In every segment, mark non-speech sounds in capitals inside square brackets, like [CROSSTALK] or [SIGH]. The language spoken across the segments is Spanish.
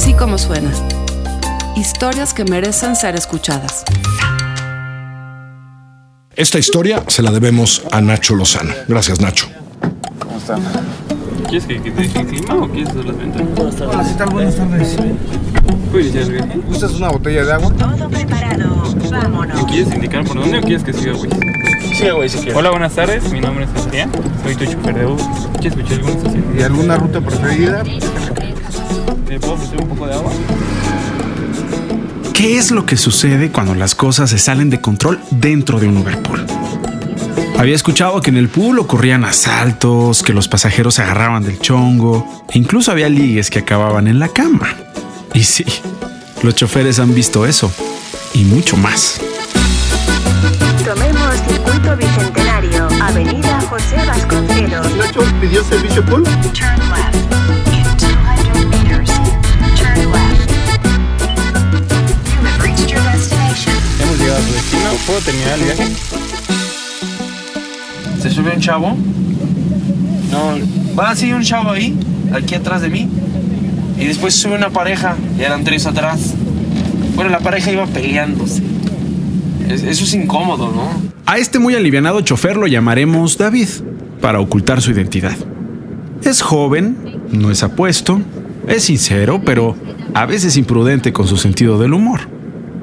Así como suena. Historias que merecen ser escuchadas. Esta historia se la debemos a Nacho Lozano. Gracias, Nacho. ¿Cómo están? ¿Quieres que, que te deje encima o quieres hacer las ventas? Hola, ¿qué tal? Buenas tardes. ¿Gustas una botella de agua? Todo preparado. Vámonos. ¿Quieres indicar por dónde o quieres que siga, güey? Sí, güey, si quieres. Hola, buenas tardes. Mi nombre es Adrián. Soy tu chofer de Uber. ¿Quieres escuchar alguna estación? ¿Y alguna ruta preferida? ¿Te puedo ofrecer un poco de agua? ¿Qué es lo que sucede cuando las cosas se salen de control dentro de un Uberpool? Había escuchado que en el pool ocurrían asaltos, que los pasajeros se agarraban del chongo, e incluso había ligues que acababan en la cama. Y sí, los choferes han visto eso y mucho más. Chavo. No, va así un chavo ahí, aquí atrás de mí. Y después sube una pareja, y eran tres atrás. Bueno, la pareja iba peleándose. Es- eso es incómodo, ¿no? A este muy alivianado chofer lo llamaremos David, para ocultar su identidad. Es joven, no es apuesto, es sincero, pero a veces imprudente con su sentido del humor.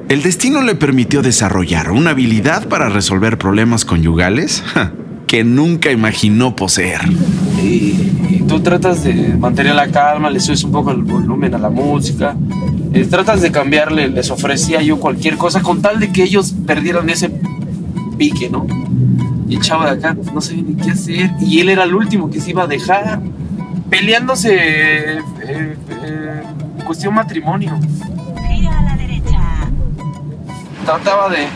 El destino le permitió desarrollar una habilidad para resolver problemas conyugales [LAUGHS] que nunca imaginó poseer. Y, y tú tratas de mantener la calma, le subes un poco el volumen a la música. eh, tratas de cambiarle, les ofrecía yo cualquier cosa con tal de que ellos perdieran ese pique, ¿no? Y el chavo de acá pues, no sabía ni qué hacer. Y él era el último que se iba a dejar. Peleándose eh, eh, cuestión matrimonio. Gira a la derecha. Trataba de,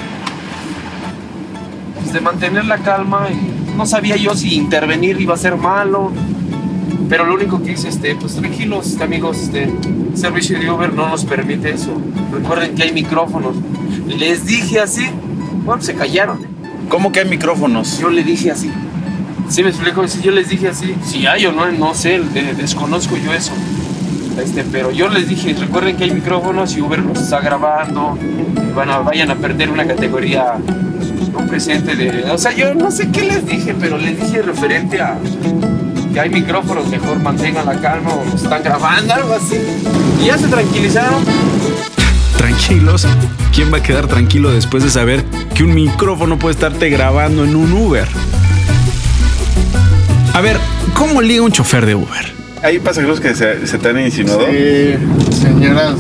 pues, de mantener la calma y no sabía yo si intervenir iba a ser malo. Pero lo único que hice, este, pues tranquilos, amigos, este, el servicio de Uber no nos permite eso. Recuerden que hay micrófonos. Les dije así, bueno, se callaron. ¿Cómo que hay micrófonos? Yo le dije así. ¿Sí me explico? Si yo les dije así, si hay o no, no sé, de- desconozco yo eso. Este, pero yo les dije, recuerden que hay micrófonos y Uber nos está grabando, van a, vayan a perder una categoría no presente de... O sea, yo no sé qué les dije, pero les dije referente a que hay micrófonos, mejor mantengan la calma o nos están grabando, algo así. Y ya se tranquilizaron. Tranquilos, ¿quién va a quedar tranquilo después de saber que un micrófono puede estarte grabando en un Uber? A ver, ¿cómo liga un chofer de Uber? ¿Hay pasajeros que se, se te han insinuado? Sí, señoras.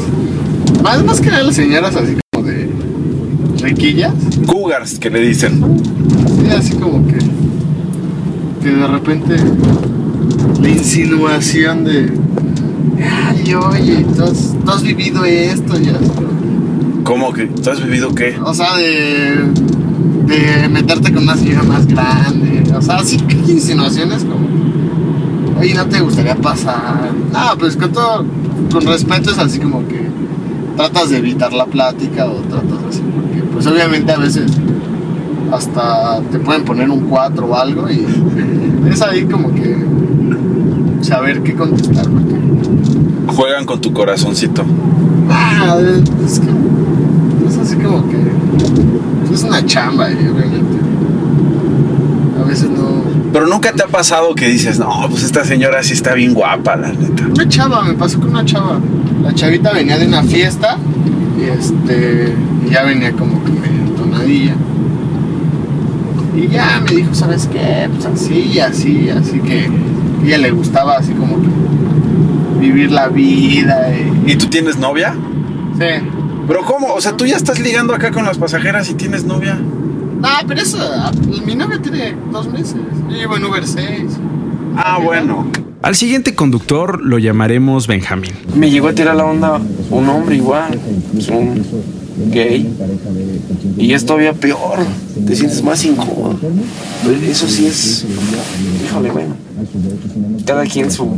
Más, más que nada las señoras así riquillas. Cougars, que le dicen. Sí, así como que. Que de repente. La insinuación de. Ay, oye, tú has, tú has vivido esto ya. ¿Cómo que? ¿Tú has vivido qué? O sea, de. De meterte con una señora más grande. O sea, así que insinuaciones como. Oye, ¿no te gustaría pasar? No, pues con todo. Con respeto es así como que. Tratas de evitar la plática o tratas así. Pues obviamente a veces. Hasta te pueden poner un 4 o algo y. Es ahí como que. Saber qué contestar. Porque, Juegan con tu corazoncito. Ah, es que es así como que es una chamba, obviamente. A veces no. Pero nunca te ha pasado que dices, no, pues esta señora sí está bien guapa, la neta. Una chava, me pasó con una chava. La chavita venía de una fiesta y este ya venía como que medio entonadilla. Y ya me dijo, ¿sabes qué? Pues así, así, así que a ella le gustaba así como que vivir la vida y ¿Y tú tienes novia? sí. ¿Pero cómo? O sea, tú ya estás ligando acá con las pasajeras y tienes novia. Ah, pero eso, mi novia tiene dos meses. Yo llevo en Uber 6. Ah, bueno. Al siguiente conductor lo llamaremos Benjamín. Me llegó a tirar la onda un hombre igual, pues, un gay. Y es todavía peor, te sientes más incómodo. Eso sí es, híjole, bueno, cada quien su,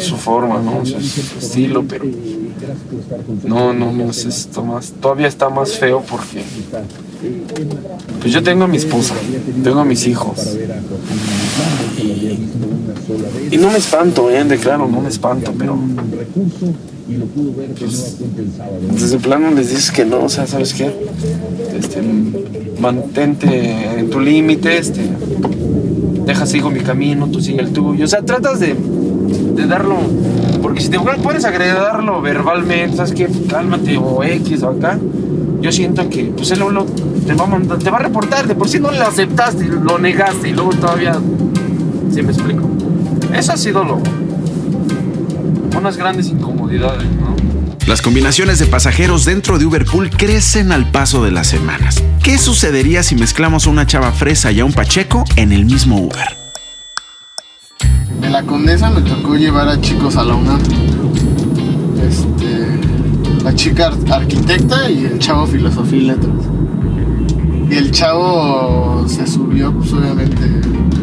su forma, ¿no? Su, estilo, pero no, no, no es esto más, todavía está más feo porque Pues yo tengo a mi esposa, tengo a mis hijos. Y, no me espanto, eh, de claro, no me espanto, pero. Pues, desde el plano les dices que no, o sea, ¿sabes qué? Este, mantente en tu límite, este, deja sigo mi camino, tú sigue el tuyo. O sea, tratas de, darlo, porque si te puedes agredarlo verbalmente, ¿sabes qué? Cálmate o X o acá. Yo siento que, pues él lo, te, va a mandar- te va a reportar, de por si no lo aceptaste, lo negaste y luego todavía, ¿sí me explico? Eso ha sido lo, unas grandes incomodidades, ¿no? Las combinaciones de pasajeros dentro de Uberpool crecen al paso de las semanas. ¿Qué sucedería si mezclamos a una chava fresa y a un pacheco en el mismo Uber? De la condesa me tocó llevar a chicos a la UNAM. Este, la chica ar- arquitecta y el chavo filosofía y letras. Y el chavo se subió, pues obviamente,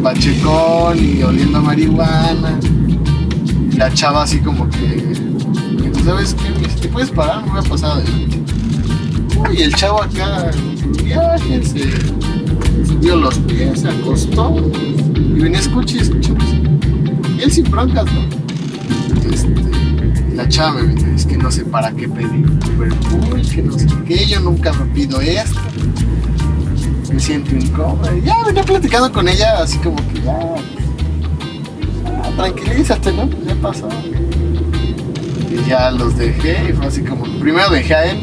pachecón y oliendo a marihuana. Y la chava así como que, ¿tú ¿sabes qué? Me dice, ¿Te puedes parar? Me voy a pasar. Uy, el chavo acá en su viaje se subió los pies, se acostó y venía escuche y escuche música. Y él sin broncas, ¿no? Este, la chava me dice, es que no sé para qué pedir Uberpool, que no sé qué, yo nunca me pido esto. Me siento incómoda. Y ya venía platicando con ella así como que ya. ah, tranquilízate, ¿no? Pues ya pasó. Y ya los dejé y fue así como, primero dejé a él,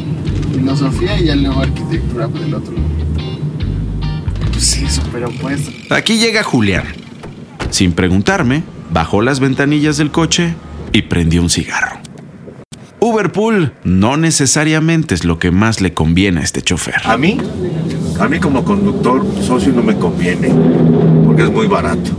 filosofía y ya luego arquitectura por el otro lado. Pues sí, súper opuesto. Aquí llega Julián. Sin preguntarme, bajó las ventanillas del coche y prendió un cigarro. Uberpool no necesariamente es lo que más le conviene a este chofer. A mí, a mí como conductor, socio no me conviene, porque es muy barato.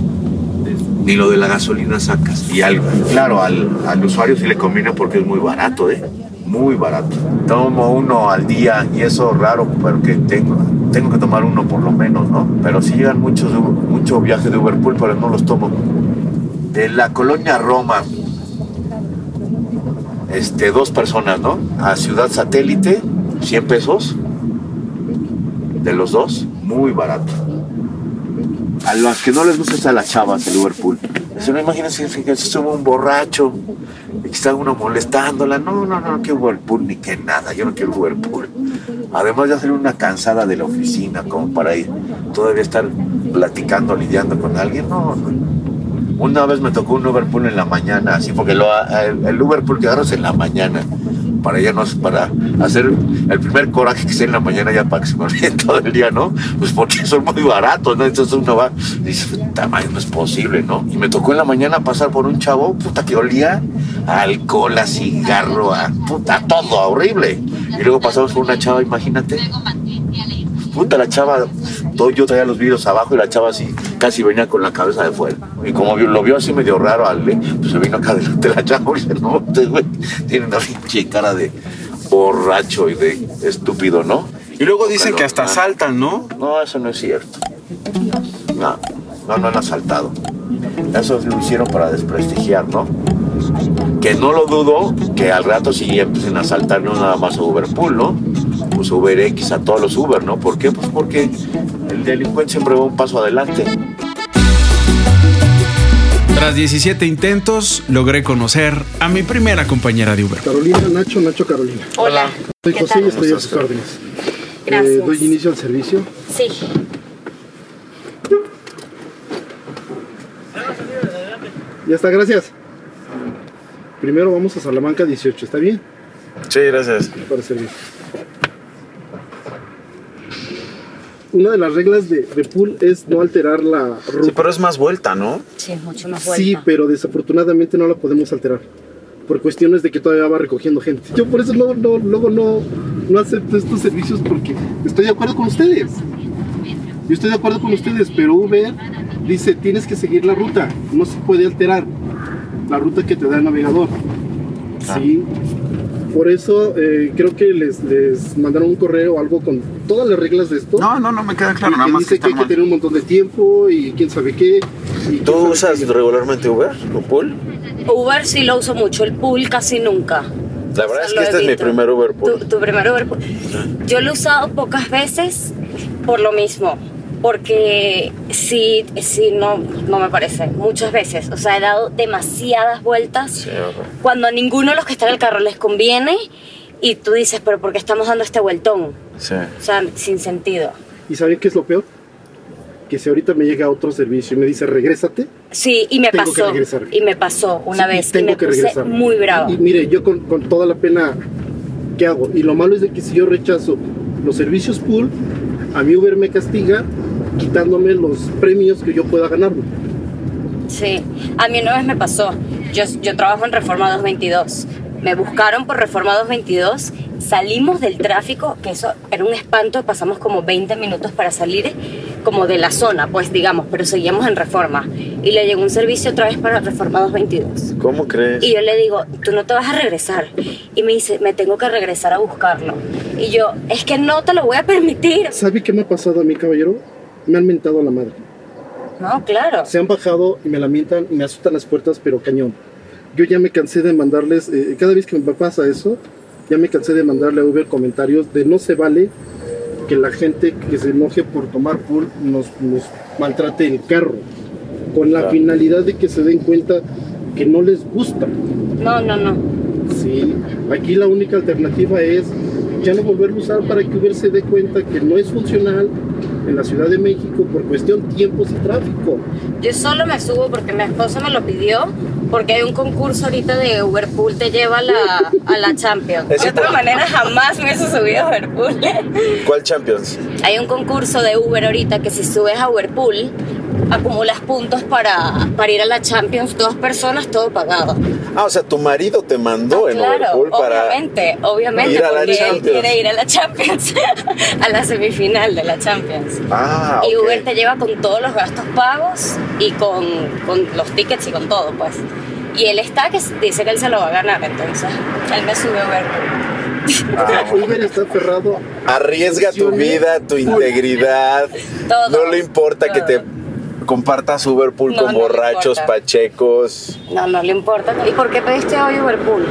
Ni lo de la gasolina sacas. Y al, claro, al, al usuario sí le conviene porque es muy barato, ¿eh? Muy barato. Tomo uno al día y eso raro porque tengo, tengo que tomar uno por lo menos, ¿no? Pero sí llegan muchos, viajes de Uberpool, pero no los tomo. De la colonia Roma, este, dos personas, ¿no? A Ciudad Satélite, 100 pesos. De los dos, muy barato. A los que no les gusta es a las chavas el Uberpool. Dicen, no, imagínense que se sube un borracho y que está uno molestándola. No, no, no, no quiero Uberpool ni que nada. Yo no quiero Uberpool. Además ya sería una cansada de la oficina como para ir todavía estar platicando, lidiando con alguien. No, no. Una vez me tocó un Uberpool en la mañana, así porque el, el Uberpool que en la mañana para ya no para hacer el primer coraje que sea en la mañana ya para que se me olvide [LAUGHS] todo el día, ¿no? Pues porque son muy baratos, ¿no? Entonces uno va y dice, madre, no es posible, ¿no? Y me tocó en la mañana pasar por un chavo, puta, que olía alcohol, a cigarro, a puta, todo, horrible. Y luego pasamos por una chava, imagínate. Puta, la chava, yo traía los vidrios abajo y la chava así casi venía con la cabeza de fuera. Y como lo vio así medio raro, al, pues se vino acá delante de la chava y dice, no, este güey tiene una pinche cara de borracho y de estúpido, ¿no? Y luego dicen que hasta ah. saltan, ¿no? No, eso no es cierto. No, no, no han asaltado. Eso lo hicieron para desprestigiar, ¿no? Que no lo dudo que al rato sí empiecen a asaltar no nada más a Uberpool, ¿no? Pues UberX a todos los Uber, ¿no? ¿Por qué? Pues porque delincuente siempre va un paso adelante. Tras 17 intentos, logré conocer a mi primera compañera de Uber. Carolina, Nacho, Nacho, Carolina. Hola. Soy ¿Qué José tal? y estoy a sus órdenes. Gracias. Eh, doy inicio al servicio. Sí. Ya está, gracias. Primero vamos a Salamanca 18, ¿está bien? Sí, gracias. Para servir. Una de las reglas de, de pool es no alterar la ruta. Sí, pero es más vuelta, ¿no? Sí, es mucho más vuelta. Sí, pero desafortunadamente no la podemos alterar. Por cuestiones de que todavía va recogiendo gente. Yo por eso no, no, luego no, no acepto estos servicios porque estoy de acuerdo con ustedes. Yo estoy de acuerdo con ustedes, pero Uber dice tienes que seguir la ruta. No se puede alterar la ruta que te da el navegador. Sí. Por eso eh, creo que les, les mandaron un correo o algo con todas las reglas de esto. No, no, no me queda claro, nada que más dice que que hay que tener un montón de tiempo y quién sabe qué. y ¿Tú sabe usas qué. regularmente Uber o Pool? Uber sí lo uso mucho, el pool casi nunca. La verdad es Lo que este es mi evito. primer Uber Pool. Tu, tu primer Uber pool. Yo lo he usado pocas veces por lo mismo. Porque sí, sí, no, no me parece. Muchas veces. O sea, he dado demasiadas vueltas cuando a ninguno de los que están en el carro les conviene. Y tú dices, pero ¿por qué estamos dando este vueltón? Sí. O sea, sin sentido. ¿Y saben qué es lo peor? Que si ahorita me llega otro servicio y me dice, regrésate, Sí, y me Tengo que pasó. regresar. Y me pasó una Sí, vez. Y tengo me que regresar. muy bravo. Y mire, yo con, con toda la pena, ¿qué hago? Y lo malo es de que si yo rechazo los servicios pool, a mi Uber me castiga quitándome los premios que yo pueda ganarme. Sí, a mí una vez me pasó. Yo, yo trabajo en Reforma 222. Me buscaron por Reforma 222. Salimos del tráfico, que eso era un espanto. Pasamos como 20 minutos para salir como de la zona, pues digamos, pero seguíamos en Reforma. Y le llegó un servicio otra vez para Reforma 222. ¿Cómo crees? Y yo le digo, tú no te vas a regresar. Y me dice, me tengo que regresar a buscarlo. Y yo, es que no te lo voy a permitir. ¿Sabe qué me ha pasado a mí, caballero? Me han mentado a la madre. No, claro. Se han bajado y me lamentan y me asustan las puertas, pero cañón. Yo ya me cansé de mandarles, eh, cada vez que me pasa eso, ya me cansé de mandarle a Uber comentarios de no se vale que la gente que se enoje por tomar pool nos, nos maltrate el carro, con la finalidad de que se den cuenta que no les gusta. No, no, no. Sí, aquí la única alternativa es ya no volverlo a usar para que Uber se dé cuenta que no es funcional en la Ciudad de México por cuestión tiempos y tráfico. Yo solo me subo porque mi esposo me lo pidió, porque hay un concurso ahorita de Uberpool, te lleva a la, a la Champions. De otra manera jamás me hubiese subido a Uberpool. ¿Cuál Champions? Hay un concurso de Uber ahorita que si subes a Uberpool, acumulas puntos para, para ir a la Champions, dos personas, todo pagado. Ah, o sea, tu marido te mandó en Claro, Liverpool para. obviamente, obviamente, ir a la porque él Champions. quiere ir a la Champions, [LAUGHS] a la semifinal de la Champions. Ah, Y. Uber te lleva con todos los gastos pagos y con, con los tickets y con todo, pues. Y él está que dice que él se lo va a ganar, entonces él me sube a Uber. Ah, Uber está aferrado Arriesga tu vida, tu integridad. Todo, no le importa que te compartas Uberpool No, con no borrachos, pachecos. No, no le importa. ¿Y por qué pediste hoy Uberpool?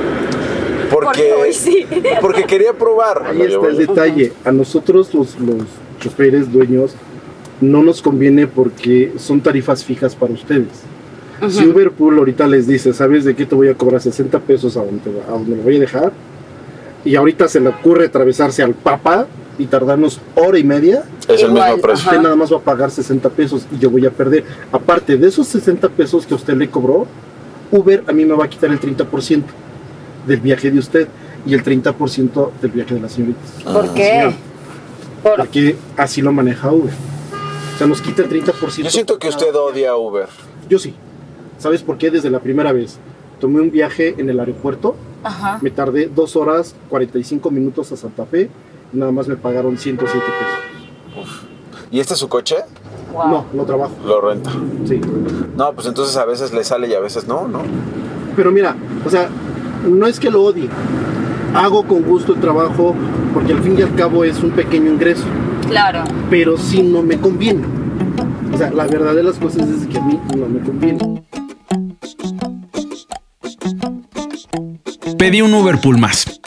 Porque, hoy sí. [LAUGHS] porque quería probar. Ahí está el detalle. A nosotros los, los choferes dueños no nos conviene porque son tarifas fijas para ustedes. Si Uberpool ahorita les dice, ¿sabes de qué te voy a cobrar 60 pesos a donde, a donde lo voy a dejar? Y ahorita se le ocurre atravesarse al Papa y tardarnos hora y media. Es el mismo precio. Usted nada más va a pagar 60 pesos y yo voy a perder. Aparte de esos 60 pesos que usted le cobró, Uber a mí me va a quitar el 30% del viaje de usted y el 30% del viaje de la señorita. ¿Por qué? Porque así lo maneja Uber. O sea, nos quita el 30%. Yo siento que usted odia a Uber. Yo sí. ¿Sabes por qué? Desde la primera vez. Tomé un viaje en el aeropuerto. Ajá. Me tardé 2 horas 45 minutos a Santa Fe. Nada más me pagaron 107 pesos. ¿Y este es su coche? No, no trabajo. Lo renta. Sí. No, pues entonces a veces le sale y a veces no, ¿no? Pero mira, o sea, no es que lo odie. Hago con gusto el trabajo porque al fin y al cabo es un pequeño ingreso. Claro. Pero sí no me conviene. O sea, la verdad de las cosas es que a mí no me conviene. Pedí un Uberpool más.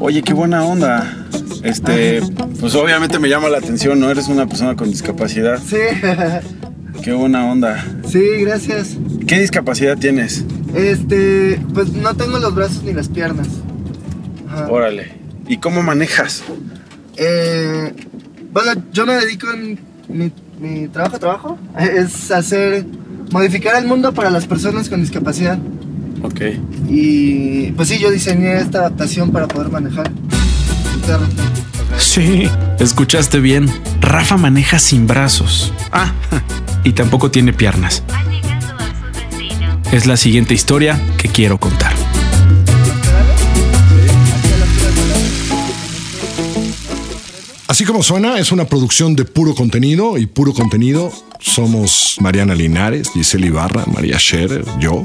Oye, qué buena onda. Este, pues obviamente me llama la atención, ¿no? Eres una persona con discapacidad. Sí, [LAUGHS] Qué buena onda. sí, gracias. ¿Qué discapacidad tienes? Este, pues no tengo los brazos ni las piernas. Ajá. Órale. ¿Y cómo manejas? Eh, bueno, yo me dedico en mi, mi trabajo, trabajo, [LAUGHS] es hacer, modificar el mundo para las personas con discapacidad. Ok. Y pues sí, yo diseñé esta adaptación para poder manejar Sí, escuchaste bien. Rafa maneja sin brazos. Ah, y tampoco tiene piernas. Es la siguiente historia que quiero contar. Así como suena, es una producción de puro contenido y puro contenido somos Mariana Linares, Giselle Ibarra, María Scherer, yo.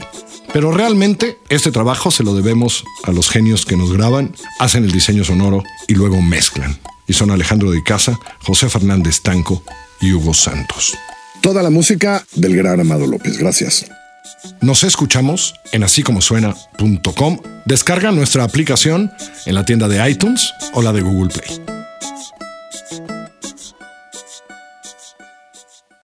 Pero realmente este trabajo se lo debemos a los genios que nos graban, hacen el diseño sonoro y luego mezclan. Y son Alejandro de Casa, José Fernández Tanco y Hugo Santos. Toda la música del gran Amado López, gracias. Nos escuchamos en asícomosuena.com. Descarga nuestra aplicación en la tienda de iTunes o la de Google Play.